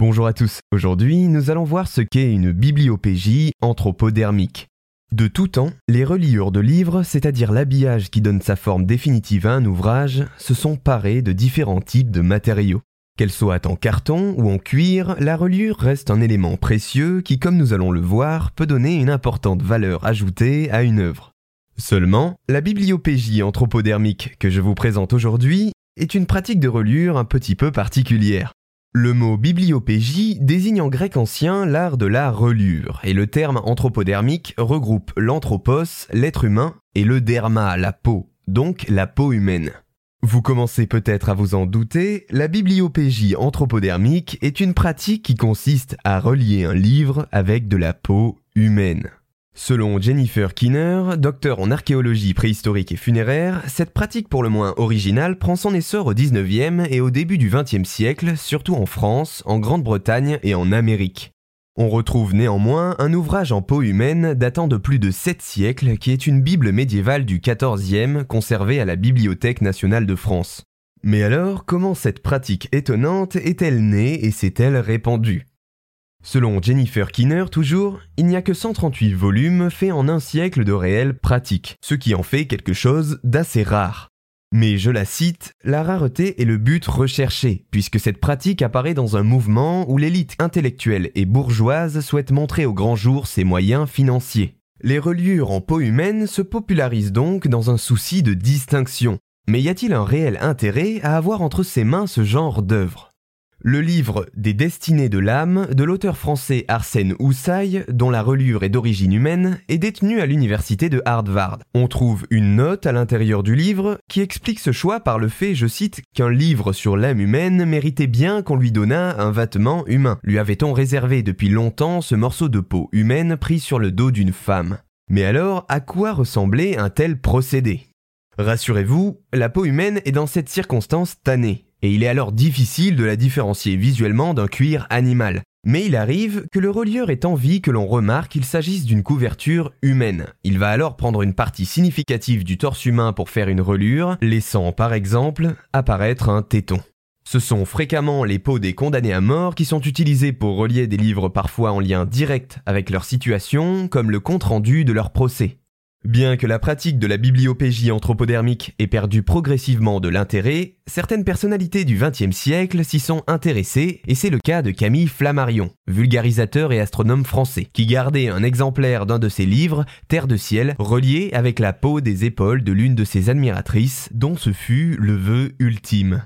Bonjour à tous, aujourd'hui nous allons voir ce qu'est une bibliopégie anthropodermique. De tout temps, les reliures de livres, c'est-à-dire l'habillage qui donne sa forme définitive à un ouvrage, se sont parés de différents types de matériaux. Qu'elle soit en carton ou en cuir, la reliure reste un élément précieux qui, comme nous allons le voir, peut donner une importante valeur ajoutée à une œuvre. Seulement, la bibliopégie anthropodermique que je vous présente aujourd'hui est une pratique de reliure un petit peu particulière. Le mot bibliopégie désigne en grec ancien l'art de la relure, et le terme anthropodermique regroupe l'anthropos, l'être humain, et le derma, la peau, donc la peau humaine. Vous commencez peut-être à vous en douter, la bibliopégie anthropodermique est une pratique qui consiste à relier un livre avec de la peau humaine. Selon Jennifer Kinner, docteur en archéologie préhistorique et funéraire, cette pratique pour le moins originale prend son essor au 19e et au début du 20e siècle, surtout en France, en Grande-Bretagne et en Amérique. On retrouve néanmoins un ouvrage en peau humaine datant de plus de 7 siècles qui est une Bible médiévale du 14e conservée à la Bibliothèque nationale de France. Mais alors, comment cette pratique étonnante est-elle née et s'est-elle répandue? Selon Jennifer Kinner toujours, il n'y a que 138 volumes faits en un siècle de réelle pratique, ce qui en fait quelque chose d'assez rare. Mais je la cite, la rareté est le but recherché, puisque cette pratique apparaît dans un mouvement où l'élite intellectuelle et bourgeoise souhaite montrer au grand jour ses moyens financiers. Les reliures en peau humaine se popularisent donc dans un souci de distinction. Mais y a-t-il un réel intérêt à avoir entre ses mains ce genre d'œuvre? Le livre Des destinées de l'âme de l'auteur français Arsène Houssaye, dont la reliure est d'origine humaine, est détenu à l'université de Harvard. On trouve une note à l'intérieur du livre qui explique ce choix par le fait, je cite, qu'un livre sur l'âme humaine méritait bien qu'on lui donnât un vêtement humain. Lui avait-on réservé depuis longtemps ce morceau de peau humaine pris sur le dos d'une femme? Mais alors, à quoi ressemblait un tel procédé? Rassurez-vous, la peau humaine est dans cette circonstance tannée et il est alors difficile de la différencier visuellement d'un cuir animal. Mais il arrive que le relieur ait envie que l'on remarque qu'il s'agisse d'une couverture humaine. Il va alors prendre une partie significative du torse humain pour faire une reliure, laissant par exemple apparaître un téton. Ce sont fréquemment les peaux des condamnés à mort qui sont utilisés pour relier des livres parfois en lien direct avec leur situation, comme le compte-rendu de leur procès. Bien que la pratique de la bibliopégie anthropodermique ait perdu progressivement de l'intérêt, certaines personnalités du XXe siècle s'y sont intéressées et c'est le cas de Camille Flammarion, vulgarisateur et astronome français, qui gardait un exemplaire d'un de ses livres, Terre de ciel, relié avec la peau des épaules de l'une de ses admiratrices, dont ce fut le vœu ultime.